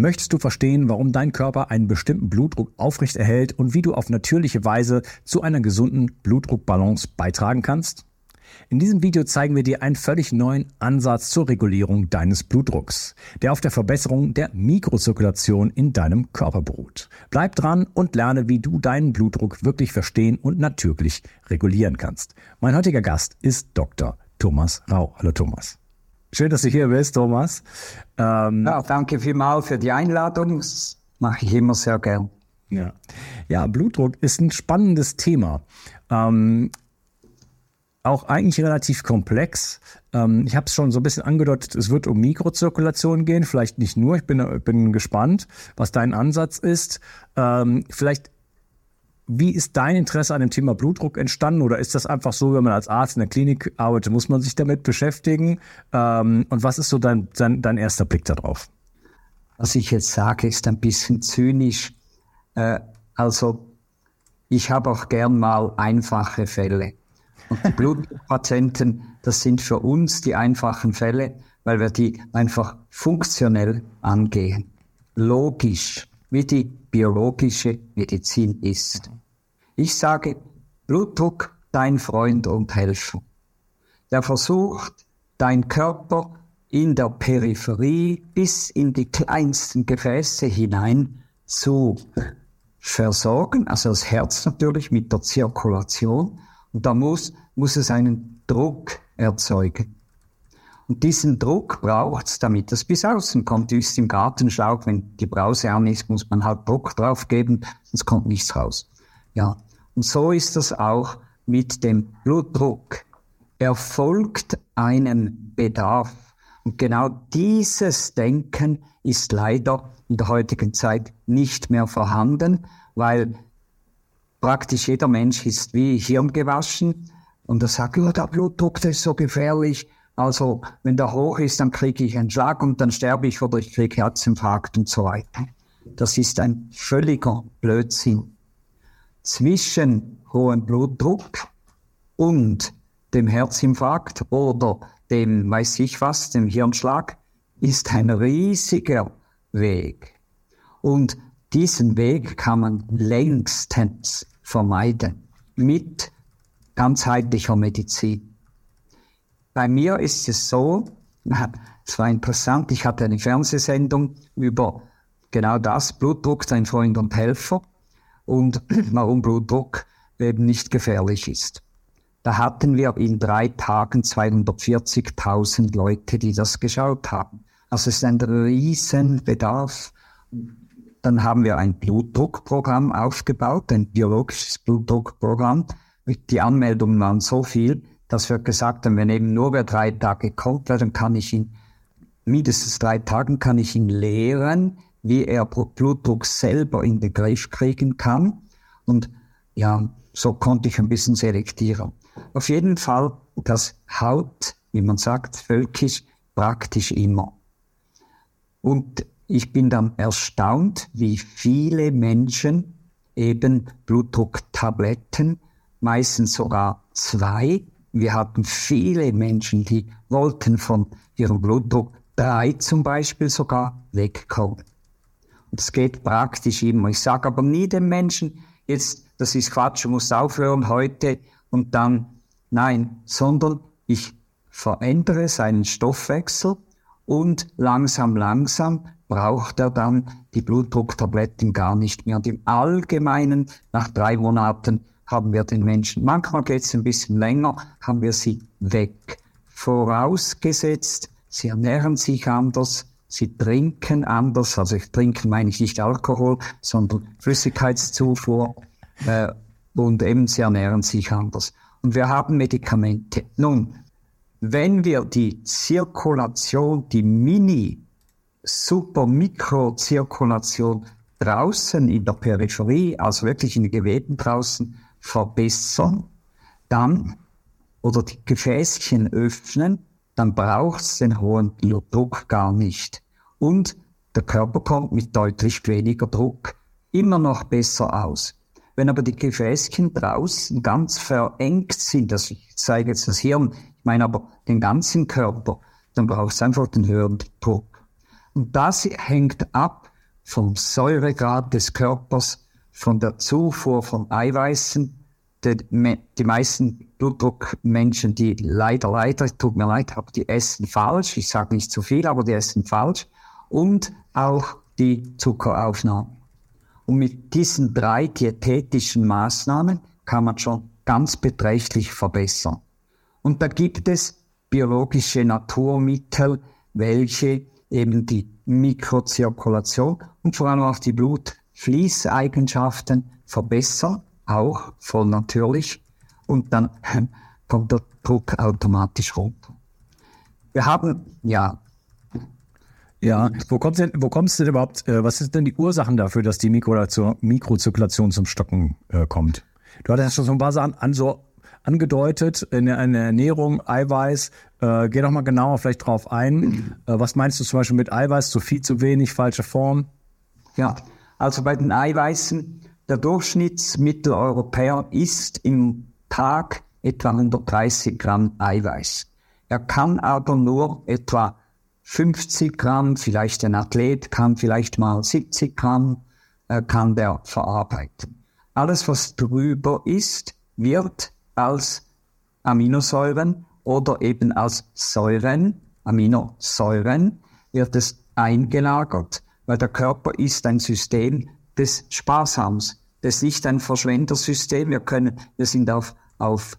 Möchtest du verstehen, warum dein Körper einen bestimmten Blutdruck aufrecht erhält und wie du auf natürliche Weise zu einer gesunden Blutdruckbalance beitragen kannst? In diesem Video zeigen wir dir einen völlig neuen Ansatz zur Regulierung deines Blutdrucks, der auf der Verbesserung der Mikrozirkulation in deinem Körper beruht. Bleib dran und lerne, wie du deinen Blutdruck wirklich verstehen und natürlich regulieren kannst. Mein heutiger Gast ist Dr. Thomas Rau. Hallo Thomas. Schön, dass du hier bist, Thomas. Ähm, ja, danke vielmals für die Einladung. Das mache ich immer sehr gern. Ja. ja, Blutdruck ist ein spannendes Thema. Ähm, auch eigentlich relativ komplex. Ähm, ich habe es schon so ein bisschen angedeutet, es wird um Mikrozirkulation gehen, vielleicht nicht nur. Ich bin, bin gespannt, was dein Ansatz ist. Ähm, vielleicht wie ist dein Interesse an dem Thema Blutdruck entstanden? Oder ist das einfach so, wenn man als Arzt in der Klinik arbeitet, muss man sich damit beschäftigen? Ähm, und was ist so dein, dein, dein, erster Blick darauf? Was ich jetzt sage, ist ein bisschen zynisch. Äh, also, ich habe auch gern mal einfache Fälle. Und die Blutdruckpatienten, das sind für uns die einfachen Fälle, weil wir die einfach funktionell angehen. Logisch, wie die biologische Medizin ist. Ich sage, Blutdruck, dein Freund und Helfer. Der versucht, dein Körper in der Peripherie bis in die kleinsten Gefäße hinein zu versorgen, also das Herz natürlich mit der Zirkulation. Und da muss, muss es einen Druck erzeugen. Und diesen Druck braucht es, damit das bis außen kommt. Ist im Gartenschlauch, wenn die Brause an ist, muss man halt Druck drauf geben, sonst kommt nichts raus. Ja. Und so ist das auch mit dem Blutdruck. Er folgt einem Bedarf. Und genau dieses Denken ist leider in der heutigen Zeit nicht mehr vorhanden, weil praktisch jeder Mensch ist wie Hirn gewaschen und er sagt, oh, der Blutdruck, der ist so gefährlich. Also, wenn der hoch ist, dann kriege ich einen Schlag und dann sterbe ich oder ich kriege Herzinfarkt und so weiter. Das ist ein völliger Blödsinn. Zwischen hohem Blutdruck und dem Herzinfarkt oder dem, weiß ich was, dem Hirnschlag, ist ein riesiger Weg. Und diesen Weg kann man längstens vermeiden mit ganzheitlicher Medizin. Bei mir ist es so, es war interessant, ich hatte eine Fernsehsendung über genau das, Blutdruck, dein Freund und Helfer und warum Blutdruck eben nicht gefährlich ist. Da hatten wir in drei Tagen 240.000 Leute, die das geschaut haben. Also es ist ein Riesenbedarf. Dann haben wir ein Blutdruckprogramm aufgebaut, ein biologisches Blutdruckprogramm. Die Anmeldungen waren so viel, dass wir gesagt haben, wenn eben nur wer drei Tage kommt, dann kann ich ihn mindestens drei Tagen kann ich ihn lehren, wie er Blutdruck selber in den Griff kriegen kann. Und ja, so konnte ich ein bisschen selektieren. Auf jeden Fall, das Haut, wie man sagt, völkisch, praktisch immer. Und ich bin dann erstaunt, wie viele Menschen eben Blutdrucktabletten, meistens sogar zwei. Wir hatten viele Menschen, die wollten von ihrem Blutdruck drei zum Beispiel sogar wegkommen. Es geht praktisch immer. Ich sage aber nie dem Menschen, jetzt, das ist Quatsch, du musst aufhören heute und dann, nein, sondern ich verändere seinen Stoffwechsel und langsam, langsam braucht er dann die Blutdrucktabletten gar nicht mehr. Und im Allgemeinen, nach drei Monaten, haben wir den Menschen, manchmal geht es ein bisschen länger, haben wir sie weg. Vorausgesetzt, sie ernähren sich anders, sie trinken anders, also ich trinken meine ich nicht Alkohol, sondern Flüssigkeitszufuhr äh, und eben sie ernähren sich anders. Und wir haben Medikamente. Nun, wenn wir die Zirkulation, die Mini super Mikrozirkulation draußen in der Peripherie, also wirklich in den Geweben draußen, verbessern, dann oder die Gefäßchen öffnen, dann braucht es den hohen Druck gar nicht. Und der Körper kommt mit deutlich weniger Druck immer noch besser aus. Wenn aber die Gefäßchen draußen ganz verengt sind, also ich zeige jetzt das Hirn, ich meine aber den ganzen Körper, dann braucht es einfach den höheren Druck. Und das hängt ab vom Säuregrad des Körpers, von der Zufuhr von Eiweißen. Die, meisten Blutdruckmenschen, die leider, leider, tut mir leid, aber die essen falsch. Ich sage nicht zu viel, aber die essen falsch. Und auch die Zuckeraufnahme. Und mit diesen drei diätetischen Maßnahmen kann man schon ganz beträchtlich verbessern. Und da gibt es biologische Naturmittel, welche eben die Mikrozirkulation und vor allem auch die Blutfließeigenschaften verbessern, auch voll natürlich, und dann kommt der Druck automatisch runter. Wir haben, ja. Ja, wo kommst denn, wo kommst du denn überhaupt, äh, was sind denn die Ursachen dafür, dass die Mikrozirkulation zum Stocken äh, kommt? Du hattest schon so ein paar Sachen an, so angedeutet in der, in der Ernährung, Eiweiß. Äh, geh doch mal genauer vielleicht drauf ein. Äh, was meinst du zum Beispiel mit Eiweiß? Zu viel, zu wenig, falsche Form? Ja, also bei den Eiweißen, der Durchschnittsmitteleuropäer isst im Tag etwa 130 Gramm Eiweiß. Er kann aber nur etwa 50 Gramm, vielleicht ein Athlet kann vielleicht mal 70 Gramm, äh, kann der verarbeiten. Alles, was drüber ist, wird als Aminosäuren oder eben als Säuren, Aminosäuren, wird es eingelagert, weil der Körper ist ein System des Sparsams. Das ist nicht ein Verschwendersystem. Wir können, wir sind auf, auf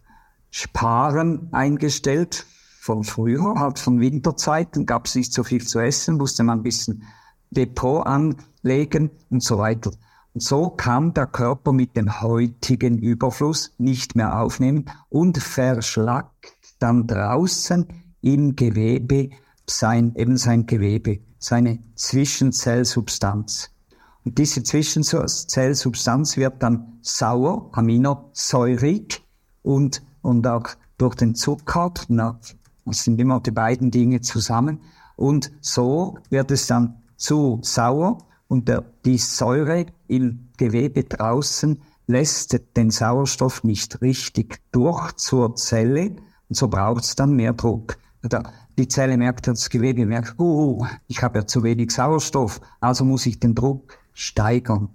Sparen eingestellt. Von früher, halt von Winterzeiten, gab es nicht so viel zu essen, musste man ein bisschen Depot anlegen und so weiter. Und so kann der Körper mit dem heutigen Überfluss nicht mehr aufnehmen und verschlackt dann draußen im Gewebe sein, eben sein Gewebe, seine Zwischenzellsubstanz. Und diese Zwischenzellsubstanz wird dann sauer, aminosäurig und, und auch durch den Zucker, das sind immer die beiden Dinge zusammen, und so wird es dann zu sauer und der, die Säure im Gewebe draußen lässt den Sauerstoff nicht richtig durch zur Zelle und so braucht es dann mehr Druck. Die Zelle merkt, das Gewebe merkt, oh, ich habe ja zu wenig Sauerstoff, also muss ich den Druck steigern.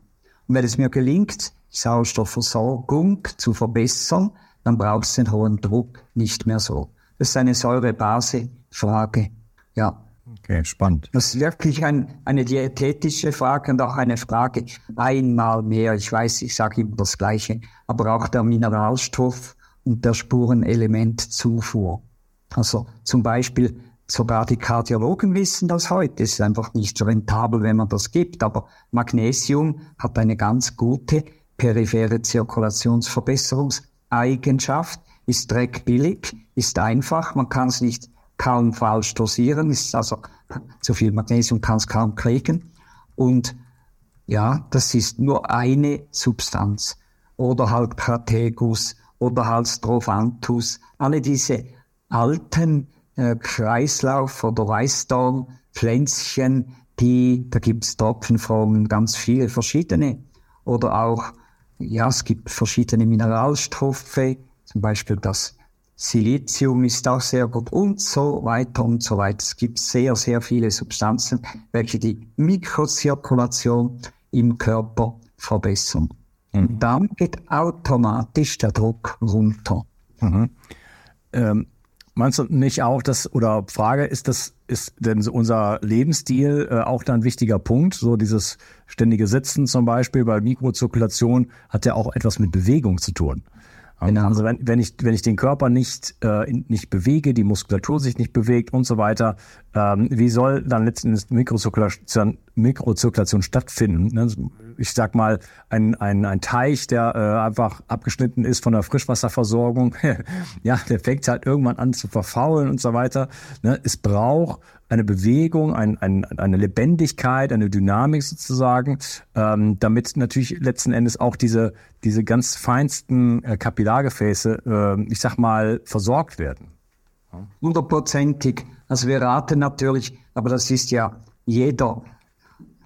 Und wenn es mir gelingt, die Sauerstoffversorgung zu verbessern, dann braucht es den hohen Druck nicht mehr so. Das ist eine Säure-Base-Frage. Ja, Okay, spannend. Das ist wirklich ein, eine diätetische Frage und auch eine Frage einmal mehr. Ich weiß, ich sage immer das Gleiche, aber auch der Mineralstoff und der Spurenelementzufuhr. Also zum Beispiel sogar die Kardiologen wissen das heute. Es ist einfach nicht rentabel, wenn man das gibt, aber Magnesium hat eine ganz gute periphere Zirkulationsverbesserungseigenschaft, ist dreckbillig, ist einfach, man kann es nicht kaum falsch dosieren, ist also zu viel Magnesium kann es kaum kriegen. Und ja, das ist nur eine Substanz. Oder halt Prategus oder halt Strophanthus. Alle diese alten äh, Kreislauf- oder Weißdorn-Pflänzchen, die, da gibt's Tropfenformen, ganz viele verschiedene. Oder auch, ja, es gibt verschiedene Mineralstoffe, zum Beispiel das Silizium ist auch sehr gut und so weiter und so weiter. Es gibt sehr, sehr viele Substanzen, welche die Mikrozirkulation im Körper verbessern. Mhm. Und dann geht automatisch der Druck runter. Mhm. Ähm, meinst du nicht auch, dass, oder Frage, ist das, ist denn unser Lebensstil äh, auch da ein wichtiger Punkt? So dieses ständige Sitzen zum Beispiel, weil Mikrozirkulation hat ja auch etwas mit Bewegung zu tun. Genau. Also wenn, wenn, ich, wenn ich den Körper nicht, äh, nicht bewege, die Muskulatur sich nicht bewegt und so weiter, ähm, wie soll dann letztendlich Mikrozirkulation, Mikrozirkulation stattfinden? Ne? Ich sag mal, ein, ein, ein Teich, der äh, einfach abgeschnitten ist von der Frischwasserversorgung, ja, der fängt halt irgendwann an zu verfaulen und so weiter. Ne? Es braucht eine Bewegung, ein, ein, eine Lebendigkeit, eine Dynamik sozusagen, ähm, damit natürlich letzten Endes auch diese, diese ganz feinsten äh, Kapillargefäße, äh, ich sag mal, versorgt werden. Hundertprozentig. Also wir raten natürlich, aber das ist ja jeder,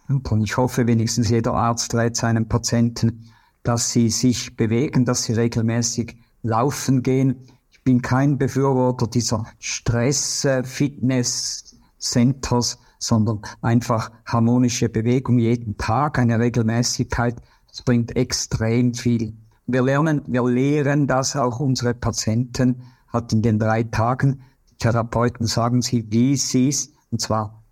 und ich hoffe wenigstens jeder Arzt rät seinen Patienten, dass sie sich bewegen, dass sie regelmäßig laufen gehen. Ich bin kein Befürworter dieser Stress, Fitness, Centers, sondern einfach harmonische Bewegung jeden Tag, eine Regelmäßigkeit. Das bringt extrem viel. Wir lernen, wir lehren das auch unsere Patienten hat in den drei Tagen. Die Therapeuten sagen sie, wie sie es, und zwar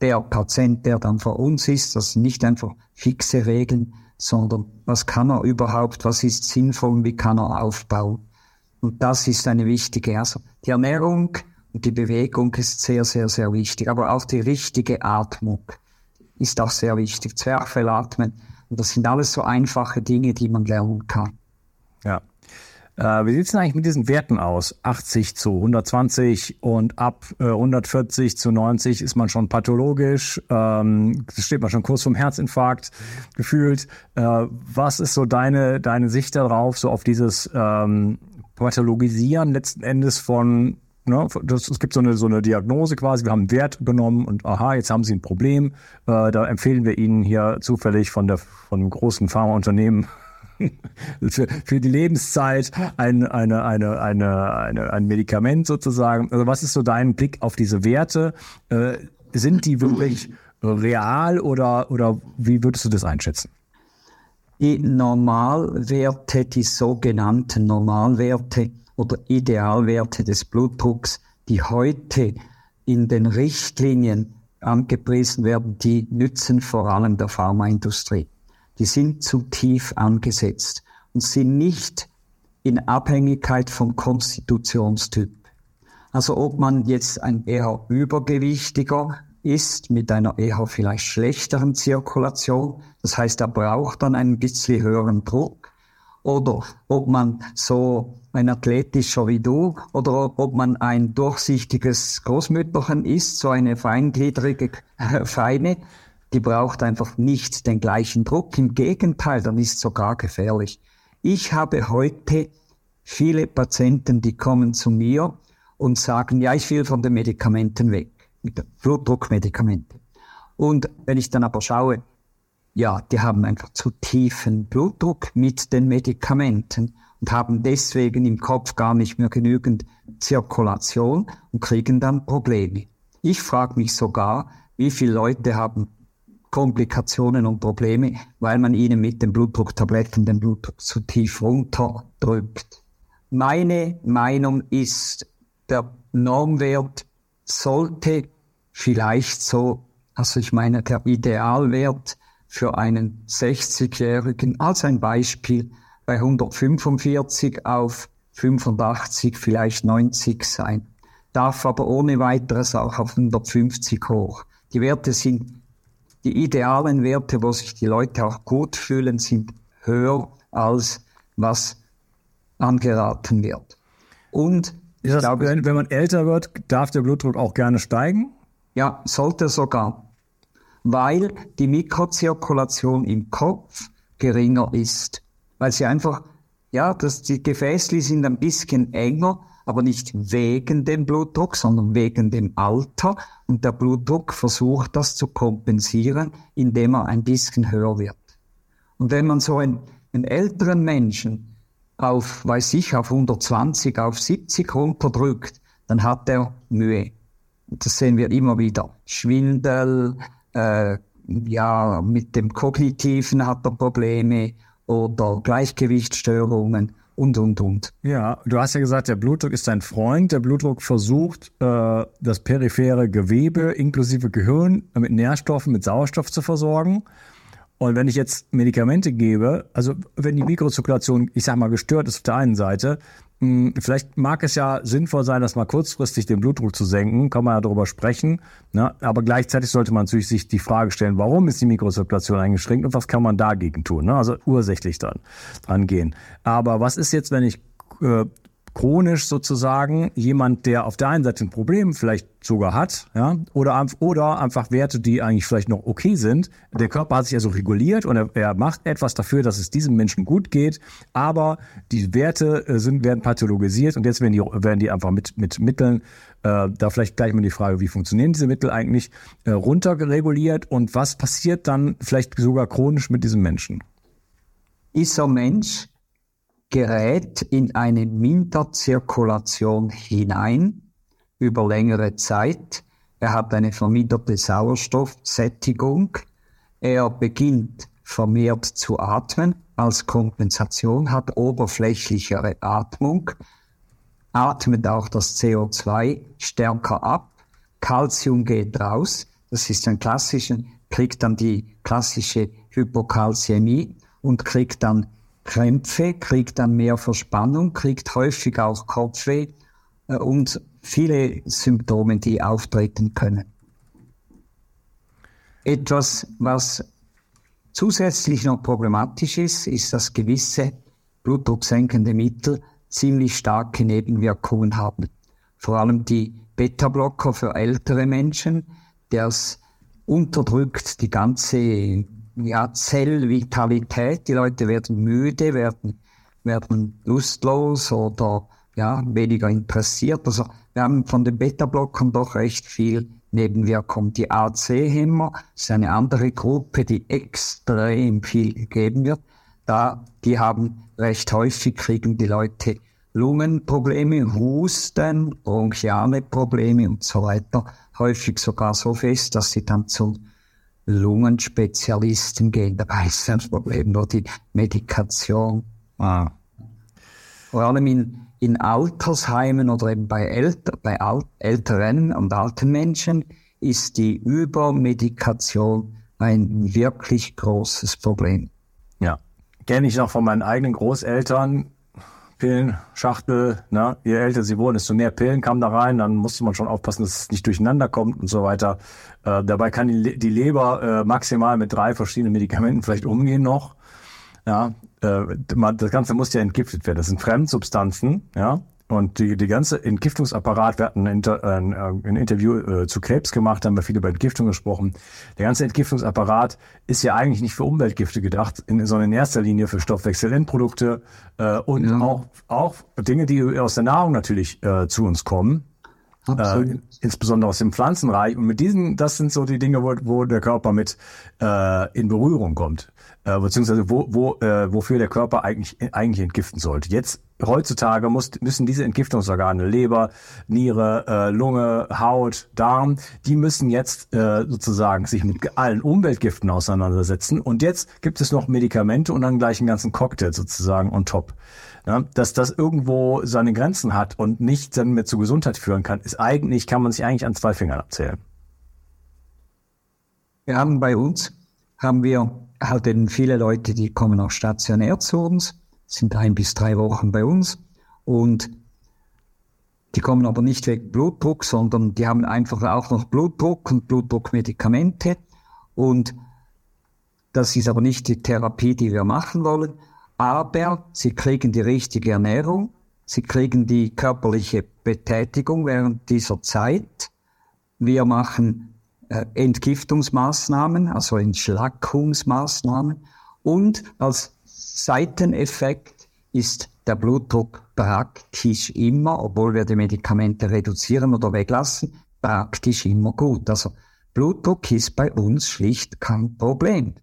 der Patient, der dann vor uns ist, das sind nicht einfach fixe Regeln, sondern was kann er überhaupt, was ist sinnvoll, wie kann er aufbauen. Und das ist eine wichtige, also die Ernährung, die Bewegung ist sehr, sehr, sehr wichtig. Aber auch die richtige Atmung ist auch sehr wichtig. Zwerchfellatmen. Und das sind alles so einfache Dinge, die man lernen kann. Ja. Äh, wie sieht es denn eigentlich mit diesen Werten aus? 80 zu 120 und ab äh, 140 zu 90 ist man schon pathologisch. Ähm, steht man schon kurz vom Herzinfarkt gefühlt. Äh, was ist so deine, deine Sicht darauf, so auf dieses ähm, Pathologisieren letzten Endes von Ne, das, es gibt so eine, so eine Diagnose quasi, wir haben einen Wert genommen und aha, jetzt haben Sie ein Problem. Äh, da empfehlen wir Ihnen hier zufällig von, der, von einem großen Pharmaunternehmen für, für die Lebenszeit ein, eine, eine, eine, eine, ein Medikament sozusagen. Also was ist so dein Blick auf diese Werte? Äh, sind die wirklich real oder, oder wie würdest du das einschätzen? Die Normalwerte, die sogenannten Normalwerte, oder Idealwerte des Blutdrucks, die heute in den Richtlinien angepriesen werden, die nützen vor allem der Pharmaindustrie. Die sind zu tief angesetzt und sind nicht in Abhängigkeit vom Konstitutionstyp. Also ob man jetzt ein eher übergewichtiger ist mit einer eher vielleicht schlechteren Zirkulation, das heißt, er braucht dann einen bisschen höheren Druck, oder ob man so ein athletischer wie du oder ob man ein durchsichtiges Großmütterchen ist, so eine feingliedrige Feine, die braucht einfach nicht den gleichen Druck. Im Gegenteil, dann ist sogar gefährlich. Ich habe heute viele Patienten, die kommen zu mir und sagen, ja, ich will von den Medikamenten weg, mit Blutdruckmedikamenten. Und wenn ich dann aber schaue, ja, die haben einfach zu tiefen Blutdruck mit den Medikamenten und haben deswegen im Kopf gar nicht mehr genügend Zirkulation und kriegen dann Probleme. Ich frage mich sogar, wie viele Leute haben Komplikationen und Probleme, weil man ihnen mit den Blutdrucktabletten den Blutdruck zu tief runterdrückt. Meine Meinung ist, der Normwert sollte vielleicht so, also ich meine, der Idealwert für einen 60-Jährigen als ein Beispiel bei 145 auf 85, vielleicht 90 sein, darf aber ohne weiteres auch auf 150 hoch. Die Werte sind, die idealen Werte, wo sich die Leute auch gut fühlen, sind höher als was angeraten wird. Und Das, glaube, wenn, wenn man älter wird, darf der Blutdruck auch gerne steigen? Ja, sollte sogar. Weil die Mikrozirkulation im Kopf geringer ist. Weil sie einfach, ja, das, die Gefäßli sind ein bisschen enger, aber nicht wegen dem Blutdruck, sondern wegen dem Alter. Und der Blutdruck versucht das zu kompensieren, indem er ein bisschen höher wird. Und wenn man so einen, einen älteren Menschen auf, weiß ich, auf 120, auf 70 runterdrückt, dann hat er Mühe. Das sehen wir immer wieder. Schwindel, äh, ja, mit dem Kognitiven hat er Probleme oder Gleichgewichtsstörungen und, und, und. Ja, du hast ja gesagt, der Blutdruck ist dein Freund. Der Blutdruck versucht, äh, das periphere Gewebe inklusive Gehirn mit Nährstoffen, mit Sauerstoff zu versorgen. Und wenn ich jetzt Medikamente gebe, also wenn die Mikrozirkulation, ich sag mal, gestört ist auf der einen Seite, hm, vielleicht mag es ja sinnvoll sein, das mal kurzfristig den Blutdruck zu senken, kann man ja darüber sprechen. Ne? Aber gleichzeitig sollte man natürlich sich die Frage stellen, warum ist die Mikrozirkulation eingeschränkt und was kann man dagegen tun? Ne? Also ursächlich dann dran gehen. Aber was ist jetzt, wenn ich äh, chronisch sozusagen jemand, der auf der einen Seite ein Problem vielleicht sogar hat, ja, oder, oder einfach Werte, die eigentlich vielleicht noch okay sind. Der Körper hat sich also reguliert und er, er macht etwas dafür, dass es diesem Menschen gut geht, aber die Werte äh, sind, werden pathologisiert und jetzt werden die, werden die einfach mit, mit Mitteln, äh, da vielleicht gleich mal die Frage, wie funktionieren diese Mittel eigentlich, äh, runtergereguliert und was passiert dann vielleicht sogar chronisch mit diesem Menschen? Dieser Mensch gerät in eine Minderzirkulation hinein über längere Zeit. Er hat eine verminderte Sauerstoffsättigung. Er beginnt vermehrt zu atmen als Kompensation, hat oberflächlichere Atmung, atmet auch das CO2 stärker ab, Calcium geht raus, das ist ein klassischer, kriegt dann die klassische Hypokalzämie und kriegt dann Krämpfe, kriegt dann mehr Verspannung, kriegt häufig auch Kopfweh äh, und viele Symptome, die auftreten können. Etwas, was zusätzlich noch problematisch ist, ist, dass gewisse blutdrucksenkende Mittel ziemlich starke Nebenwirkungen haben. Vor allem die Beta-Blocker für ältere Menschen, das unterdrückt die ganze ja, Zellvitalität. Die Leute werden müde, werden, werden lustlos oder ja, weniger interessiert. Also wir haben von den Beta-Blockern doch recht viel Nebenwirkung. Die AC-Hämmer ist eine andere Gruppe, die extrem viel gegeben wird. Da, die haben recht häufig, kriegen die Leute Lungenprobleme, Husten, bronchiale Probleme und so weiter. Häufig sogar so fest, dass sie dann zum Lungenspezialisten gehen. Dabei ist das Problem nur die Medikation. Ah. Vor allem in, in Altersheimen oder eben bei, älter, bei alt, älteren und alten Menschen ist die Übermedikation ein wirklich großes Problem. Ja, kenne ich noch von meinen eigenen Großeltern. Pillenschachtel, ne? je älter sie wurden, desto mehr Pillen kamen da rein, dann musste man schon aufpassen, dass es nicht durcheinander kommt und so weiter. Äh, dabei kann die, die Leber äh, maximal mit drei verschiedenen Medikamenten vielleicht umgehen noch. Ja, äh, das Ganze muss ja entgiftet werden. Das sind Fremdsubstanzen, ja. Und die, die ganze Entgiftungsapparat, wir hatten ein, Inter, ein, ein Interview äh, zu Krebs gemacht, haben wir viel über Entgiftung gesprochen. Der ganze Entgiftungsapparat ist ja eigentlich nicht für Umweltgifte gedacht, in, sondern in erster Linie für Stoffwechselendprodukte äh, und ja. auch, auch Dinge, die aus der Nahrung natürlich äh, zu uns kommen. Äh, insbesondere aus dem Pflanzenreich. Und mit diesen, das sind so die Dinge, wo, wo der Körper mit äh, in Berührung kommt, äh, beziehungsweise wo, wo, äh, wofür der Körper eigentlich, eigentlich entgiften sollte. Jetzt heutzutage muss, müssen diese Entgiftungsorgane, Leber, Niere, äh, Lunge, Haut, Darm, die müssen jetzt äh, sozusagen sich mit allen Umweltgiften auseinandersetzen. Und jetzt gibt es noch Medikamente und dann gleich einen ganzen Cocktail sozusagen on top. Ja, dass das irgendwo seine Grenzen hat und nicht dann mehr zur Gesundheit führen kann, ist eigentlich, kann man sich eigentlich an zwei Fingern abzählen. Wir haben bei uns, haben wir halt eben viele Leute, die kommen auch stationär zu uns, sind ein bis drei Wochen bei uns und die kommen aber nicht wegen Blutdruck, sondern die haben einfach auch noch Blutdruck und Blutdruckmedikamente und das ist aber nicht die Therapie, die wir machen wollen, aber sie kriegen die richtige Ernährung, Sie kriegen die körperliche Betätigung während dieser Zeit. Wir machen äh, Entgiftungsmaßnahmen, also Entschlackungsmaßnahmen. Und als Seiteneffekt ist der Blutdruck praktisch immer, obwohl wir die Medikamente reduzieren oder weglassen, praktisch immer gut. Also Blutdruck ist bei uns schlicht kein Problem.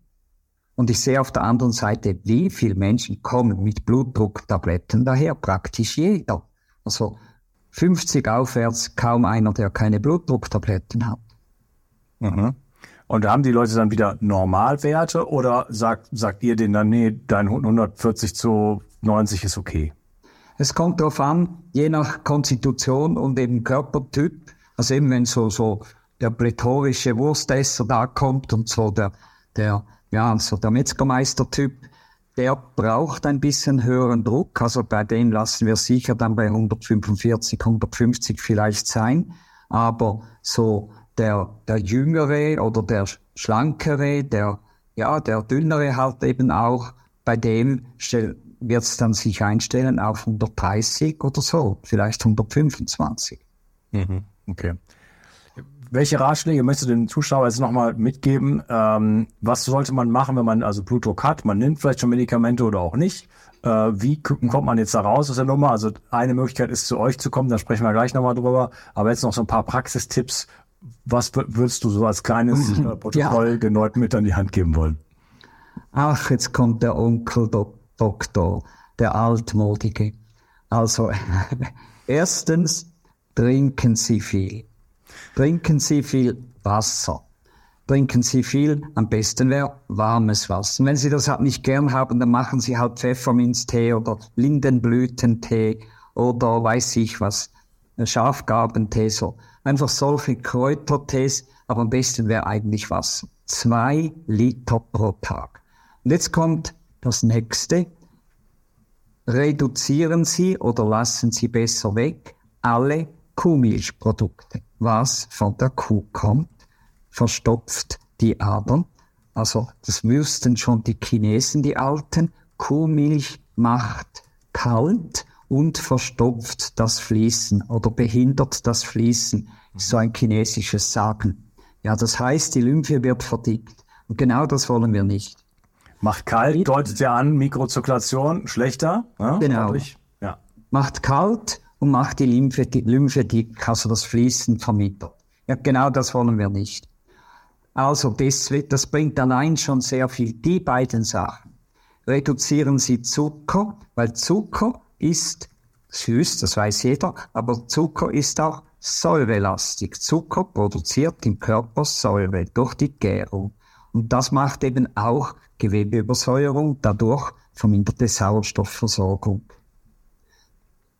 Und ich sehe auf der anderen Seite, wie viele Menschen kommen mit Blutdrucktabletten daher, praktisch jeder. Also 50 aufwärts, kaum einer, der keine Blutdrucktabletten hat. Mhm. Und haben die Leute dann wieder Normalwerte oder sagt, sagt ihr denen dann, nee, dein 140 zu 90 ist okay? Es kommt darauf an, je nach Konstitution und eben Körpertyp. Also eben wenn so, so der plätorische Wurstesser da kommt und so der, der, ja, so der Metzgermeister-Typ, der braucht ein bisschen höheren Druck. Also bei dem lassen wir sicher dann bei 145, 150 vielleicht sein. Aber so der, der Jüngere oder der Schlankere, der, ja, der Dünnere halt eben auch, bei dem wird es dann sich einstellen auf 130 oder so, vielleicht 125. Mhm, okay. Welche Ratschläge möchtest du den Zuschauern jetzt nochmal mitgeben? Ähm, was sollte man machen, wenn man also Blutdruck hat? Man nimmt vielleicht schon Medikamente oder auch nicht. Äh, wie kommt man jetzt da raus aus der Nummer? Also eine Möglichkeit ist, zu euch zu kommen, da sprechen wir gleich nochmal drüber. Aber jetzt noch so ein paar Praxistipps. Was würdest du so als kleines äh, Protokoll ja. den Leuten mit an die Hand geben wollen? Ach, jetzt kommt der Onkel Dok Doktor, der Altmodige. Also, erstens, trinken Sie viel. Trinken Sie viel Wasser. Trinken Sie viel, am besten wäre warmes Wasser. Wenn Sie das halt nicht gern haben, dann machen Sie halt Pfefferminztee oder Lindenblütentee oder weiß ich was, Schafgabentee, so. Einfach solche Kräutertees, aber am besten wäre eigentlich Wasser. Zwei Liter pro Tag. Und jetzt kommt das nächste. Reduzieren Sie oder lassen Sie besser weg alle Kuhmilchprodukte. Was von der Kuh kommt, verstopft die Adern. Also das wüssten schon die Chinesen, die Alten. Kuhmilch macht kalt und verstopft das Fließen oder behindert das Fließen. So ein chinesisches Sagen. Ja, das heißt, die Lymphe wird verdickt. Und genau das wollen wir nicht. Macht kalt, deutet ja an, Mikrozirkulation schlechter. Ja, ne? genau. Ja. Macht kalt und macht die Lymphe, die Lymphe dick, also das Fließen vermittelt. Ja, genau das wollen wir nicht. Also das, das bringt allein schon sehr viel. Die beiden Sachen. Reduzieren Sie Zucker, weil Zucker ist süß, das weiß jeder, aber Zucker ist auch säurelastig. Zucker produziert im Körper Säure durch die Gärung. Und das macht eben auch Gewebeübersäuerung, dadurch verminderte Sauerstoffversorgung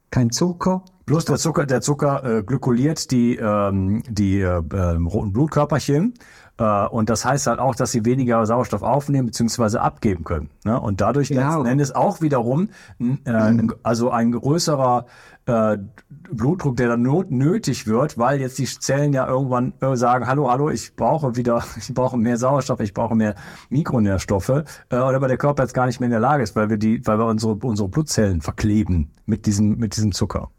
kein Zucker. Plus der Zucker, der Zucker äh, glykuliert die, ähm, die äh, ähm, roten Blutkörperchen. Äh, und das heißt halt auch, dass sie weniger Sauerstoff aufnehmen bzw. abgeben können. Ne? Und dadurch genau. letzten Endes auch wiederum äh, mhm. also ein größerer äh, Blutdruck, der dann not nötig wird, weil jetzt die Zellen ja irgendwann sagen, hallo, hallo, ich brauche wieder, ich brauche mehr Sauerstoff, ich brauche mehr Mikronährstoffe, äh, oder aber der Körper jetzt gar nicht mehr in der Lage ist, weil wir die, weil wir unsere, unsere Blutzellen verkleben mit diesem, mit diesem Zucker.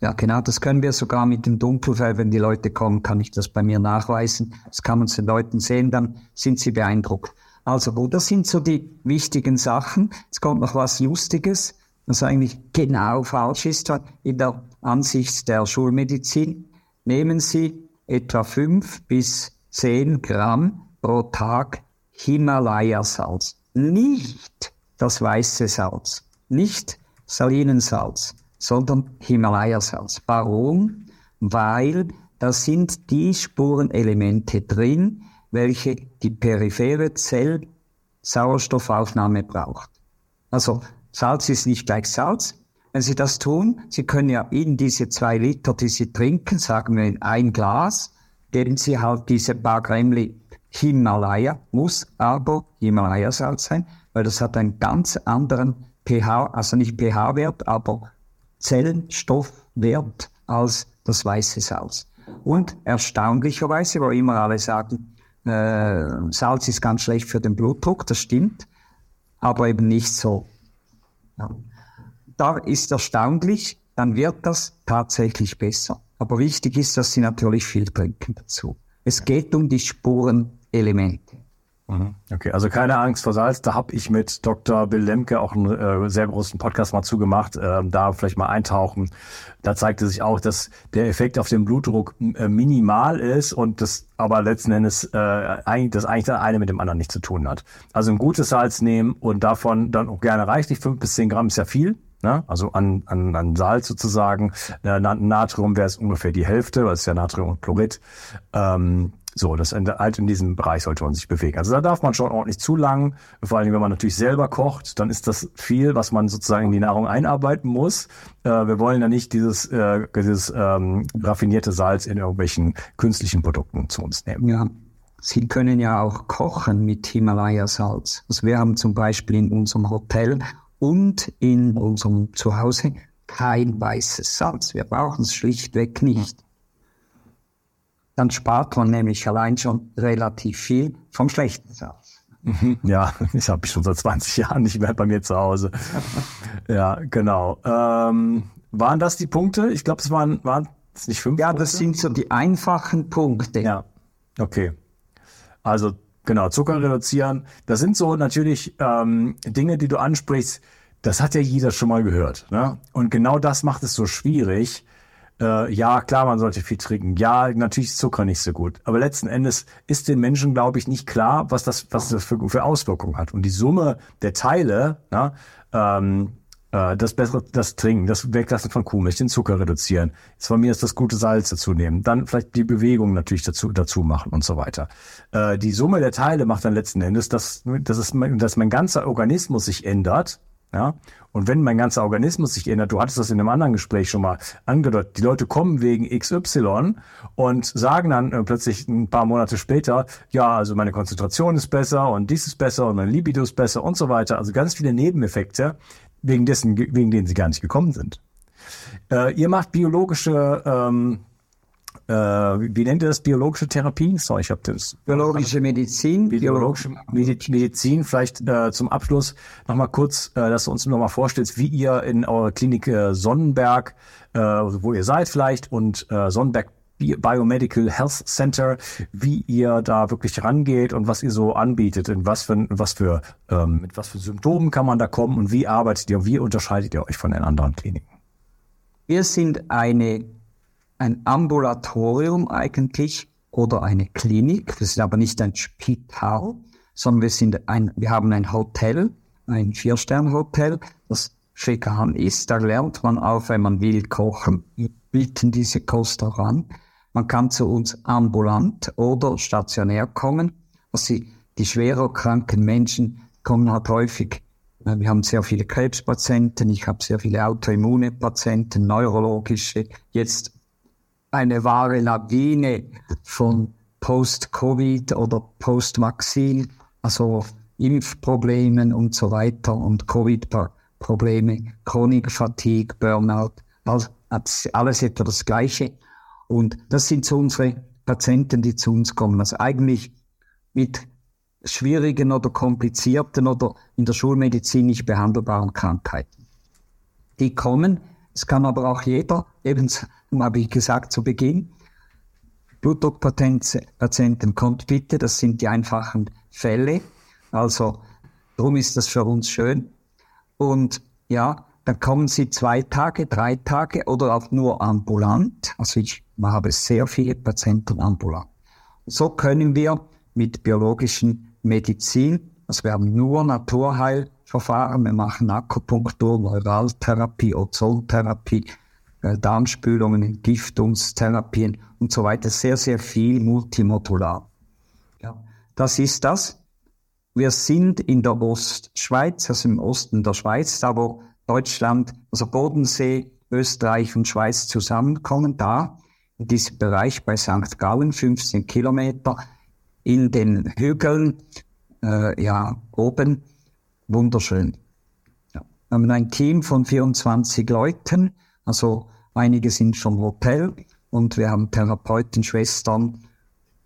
Ja, genau, das können wir sogar mit dem Dunkelfell, wenn die Leute kommen, kann ich das bei mir nachweisen. Das kann man den Leuten sehen, dann sind sie beeindruckt. Also, das sind so die wichtigen Sachen. Jetzt kommt noch was Lustiges was eigentlich genau falsch ist in der Ansicht der Schulmedizin. Nehmen Sie etwa fünf bis zehn Gramm pro Tag Himalaya-Salz. Nicht das weiße Salz, nicht Salinensalz, sondern Himalaya-Salz. Warum? Weil da sind die Spurenelemente drin, welche die periphere Zell-Sauerstoffaufnahme braucht. Also Salz ist nicht gleich Salz. Wenn Sie das tun, Sie können ja in diese zwei Liter, die Sie trinken, sagen wir in ein Glas, geben Sie halt diese paar Grämmli Himalaya, muss aber Himalaya-Salz sein, weil das hat einen ganz anderen pH, also nicht pH-Wert, aber Zellenstoffwert als das weiße Salz. Und erstaunlicherweise, wo immer alle sagen, äh, Salz ist ganz schlecht für den Blutdruck, das stimmt, aber eben nicht so ja. Da ist erstaunlich, dann wird das tatsächlich besser. Aber wichtig ist, dass Sie natürlich viel trinken dazu. Es geht um die Spurenelemente. Mhm. Okay, also keine Angst vor Salz. Da habe ich mit Dr. Bill Lemke auch einen äh, sehr großen Podcast mal zugemacht. Äh, da vielleicht mal eintauchen. Da zeigte sich auch, dass der Effekt auf den Blutdruck äh, minimal ist und das aber letzten Endes äh, eigentlich das eigentlich das eine mit dem anderen nichts zu tun hat. Also ein gutes Salz nehmen und davon dann auch gerne reichlich fünf bis zehn Gramm ist ja viel. Ne? Also an, an, an Salz sozusagen. Äh, Natrium wäre es ungefähr die Hälfte, weil es ja Natrium und Chlorid. Ähm, so, das halt in diesem Bereich sollte man sich bewegen. Also da darf man schon ordentlich zu lang. Vor allem, wenn man natürlich selber kocht, dann ist das viel, was man sozusagen in die Nahrung einarbeiten muss. Äh, wir wollen ja nicht dieses, äh, dieses ähm, raffinierte Salz in irgendwelchen künstlichen Produkten zu uns nehmen. Ja. Sie können ja auch kochen mit Himalaya-Salz. Also wir haben zum Beispiel in unserem Hotel und in unserem Zuhause kein weißes Salz. Wir brauchen es schlichtweg nicht dann spart man nämlich allein schon relativ viel vom schlechten Salz. Ja, das habe ich schon seit 20 Jahren nicht mehr bei mir zu Hause. ja, genau. Ähm, waren das die Punkte? Ich glaube, es waren, waren es nicht fünf Ja, Punkte? das sind so die einfachen Punkte. Ja, okay. Also genau, Zucker reduzieren. Das sind so natürlich ähm, Dinge, die du ansprichst. Das hat ja jeder schon mal gehört. Ne? Und genau das macht es so schwierig, äh, ja, klar, man sollte viel trinken. Ja, natürlich ist Zucker nicht so gut. Aber letzten Endes ist den Menschen, glaube ich, nicht klar, was das, was das für, für Auswirkungen hat. Und die Summe der Teile, na, ähm, äh, das bessere, das Trinken, das Weglassen von Kuhmilch, den Zucker reduzieren. Jetzt von mir ist das gute Salz dazu nehmen. Dann vielleicht die Bewegung natürlich dazu, dazu machen und so weiter. Äh, die Summe der Teile macht dann letzten Endes, dass, dass, es, dass mein ganzer Organismus sich ändert ja? Und wenn mein ganzer Organismus sich ändert, du hattest das in einem anderen Gespräch schon mal angedeutet, die Leute kommen wegen XY und sagen dann äh, plötzlich ein paar Monate später, ja, also meine Konzentration ist besser und dies ist besser und mein Libido ist besser und so weiter. Also ganz viele Nebeneffekte, wegen dessen, wegen denen sie gar nicht gekommen sind. Äh, ihr macht biologische ähm, äh, wie nennt ihr das? Biologische Therapie? Sorry, ich habe das. Biologische Medizin. Biologische Medizin. Vielleicht äh, zum Abschluss nochmal kurz, äh, dass du uns nochmal vorstellst, wie ihr in eurer Klinik äh, Sonnenberg, äh, wo ihr seid vielleicht, und äh, Sonnenberg Biomedical Health Center, wie ihr da wirklich rangeht und was ihr so anbietet, in was für, was für, ähm, mit was für Symptomen kann man da kommen und wie arbeitet ihr, wie unterscheidet ihr euch von den anderen Kliniken? Wir sind eine ein Ambulatorium eigentlich oder eine Klinik. Wir sind aber nicht ein Spital, sondern wir sind ein, wir haben ein Hotel, ein Vier-Stern-Hotel, das vegan ist. Da lernt man auch, wenn man will, kochen. Wir bieten diese Kost auch an. Man kann zu uns ambulant oder stationär kommen. Also die schwerer kranken Menschen kommen halt häufig äh, wir haben sehr viele Krebspatienten, ich habe sehr viele autoimmune Patienten, neurologische, jetzt eine wahre Lawine von Post-Covid oder Post-Vaccin, also Impfproblemen und so weiter und Covid-Probleme, Chronic Fatigue, Burnout, alles etwa das Gleiche. Und das sind so unsere Patienten, die zu uns kommen. Also eigentlich mit schwierigen oder komplizierten oder in der Schulmedizin nicht behandelbaren Krankheiten. Die kommen, es kann aber auch jeder, eben habe ich gesagt zu Beginn, Blutdruckpatienten kommt bitte, das sind die einfachen Fälle. Also darum ist das für uns schön. Und ja, dann kommen sie zwei Tage, drei Tage oder auch nur ambulant. Also ich habe sehr viele Patienten ambulant. So können wir mit biologischen Medizin, also wir haben nur Naturheilverfahren, wir machen Akupunktur, Neuraltherapie, Ozontherapie, äh, Darmspülungen, Entgiftungstherapien und so weiter, sehr, sehr viel multimodular. Ja, das ist das. Wir sind in der Ostschweiz, also im Osten der Schweiz, da wo Deutschland, also Bodensee, Österreich und Schweiz zusammenkommen, da in diesem Bereich bei St. Gallen, 15 Kilometer, in den Hügeln, äh, ja, oben, wunderschön. Ja. Wir haben ein Team von 24 Leuten, also einige sind schon Hotel und wir haben Therapeuten, Schwestern,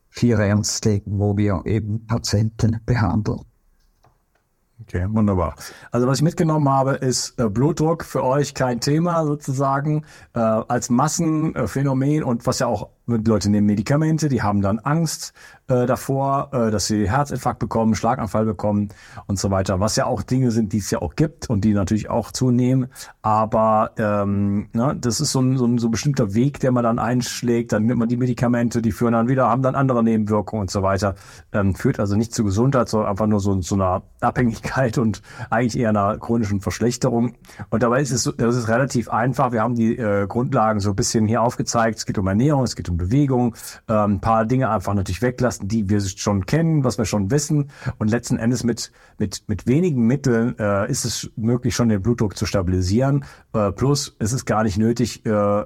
vier Ärzte, wo wir eben Patienten behandeln. Okay, wunderbar. Also was ich mitgenommen habe, ist äh, Blutdruck für euch kein Thema sozusagen äh, als Massenphänomen und was ja auch Leute nehmen Medikamente, die haben dann Angst äh, davor, äh, dass sie Herzinfarkt bekommen, Schlaganfall bekommen und so weiter, was ja auch Dinge sind, die es ja auch gibt und die natürlich auch zunehmen. Aber ähm, ne, das ist so ein, so ein so ein bestimmter Weg, der man dann einschlägt. Dann nimmt man die Medikamente, die führen dann wieder, haben dann andere Nebenwirkungen und so weiter. Ähm, führt also nicht zu Gesundheit, sondern einfach nur so zu einer Abhängigkeit und eigentlich eher einer chronischen Verschlechterung. Und dabei ist es, das ist relativ einfach. Wir haben die äh, Grundlagen so ein bisschen hier aufgezeigt. Es geht um Ernährung, es geht um Bewegung, äh, ein paar Dinge einfach natürlich weglassen, die wir schon kennen, was wir schon wissen. Und letzten Endes mit, mit, mit wenigen Mitteln äh, ist es möglich, schon den Blutdruck zu stabilisieren. Äh, plus, es ist gar nicht nötig, äh,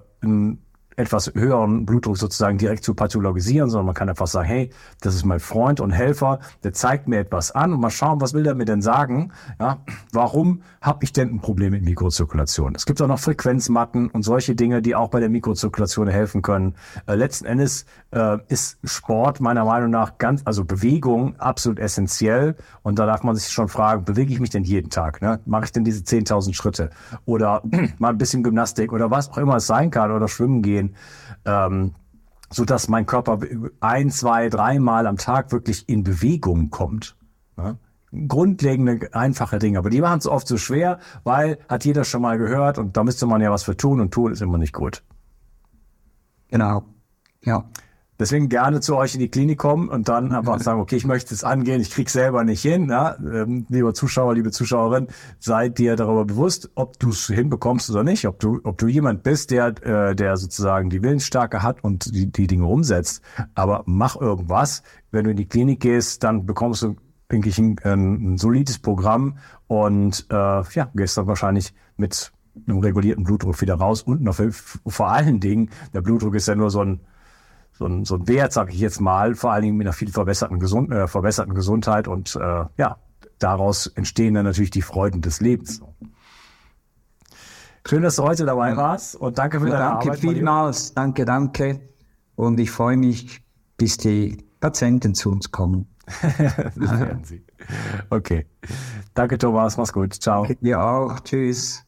etwas höheren Blutdruck sozusagen direkt zu pathologisieren, sondern man kann einfach sagen, hey, das ist mein Freund und Helfer, der zeigt mir etwas an und mal schauen, was will der mir denn sagen? Ja, warum habe ich denn ein Problem mit Mikrozirkulation? Es gibt auch noch Frequenzmatten und solche Dinge, die auch bei der Mikrozirkulation helfen können. Äh, letzten Endes äh, ist Sport meiner Meinung nach ganz, also Bewegung absolut essentiell und da darf man sich schon fragen, bewege ich mich denn jeden Tag? Ne? Mache ich denn diese 10.000 Schritte oder mal ein bisschen Gymnastik oder was auch immer es sein kann oder schwimmen gehen? Ähm, so dass mein Körper ein, zwei, dreimal am Tag wirklich in Bewegung kommt. Ja? Grundlegende, einfache Dinge. Aber die machen es oft so schwer, weil hat jeder schon mal gehört und da müsste man ja was für tun und tun ist immer nicht gut. Genau. Ja. Deswegen gerne zu euch in die Klinik kommen und dann einfach sagen, okay, ich möchte es angehen, ich krieg's selber nicht hin. Ja? Ähm, lieber Zuschauer, liebe Zuschauerin, seid dir darüber bewusst, ob du es hinbekommst oder nicht, ob du, ob du jemand bist, der, äh, der sozusagen die Willensstärke hat und die, die Dinge umsetzt. Aber mach irgendwas. Wenn du in die Klinik gehst, dann bekommst du, denke ich, ein, ein solides Programm und äh, ja, gehst dann wahrscheinlich mit einem regulierten Blutdruck wieder raus und noch vor allen Dingen, der Blutdruck ist ja nur so ein so ein, so ein Wert, sage ich jetzt mal, vor allen Dingen mit einer viel verbesserten, Gesund, äh, verbesserten Gesundheit und äh, ja, daraus entstehen dann natürlich die Freuden des Lebens. Schön, dass du heute dabei warst und danke für ja, deine danke Arbeit. Danke vielmals, danke, danke. Und ich freue mich, bis die Patienten zu uns kommen. das werden sie. Okay. Danke, Thomas. Mach's gut. Ciao. Dir auch. Tschüss.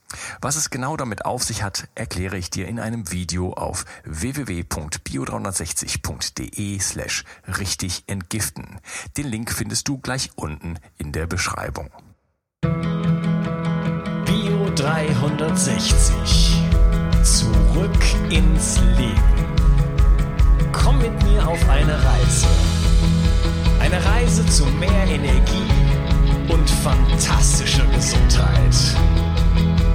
Was es genau damit auf sich hat, erkläre ich dir in einem Video auf www.bio360.de slash richtig entgiften. Den Link findest du gleich unten in der Beschreibung. Bio 360. Zurück ins Leben. Komm mit mir auf eine Reise. Eine Reise zu mehr Energie und fantastischer Gesundheit.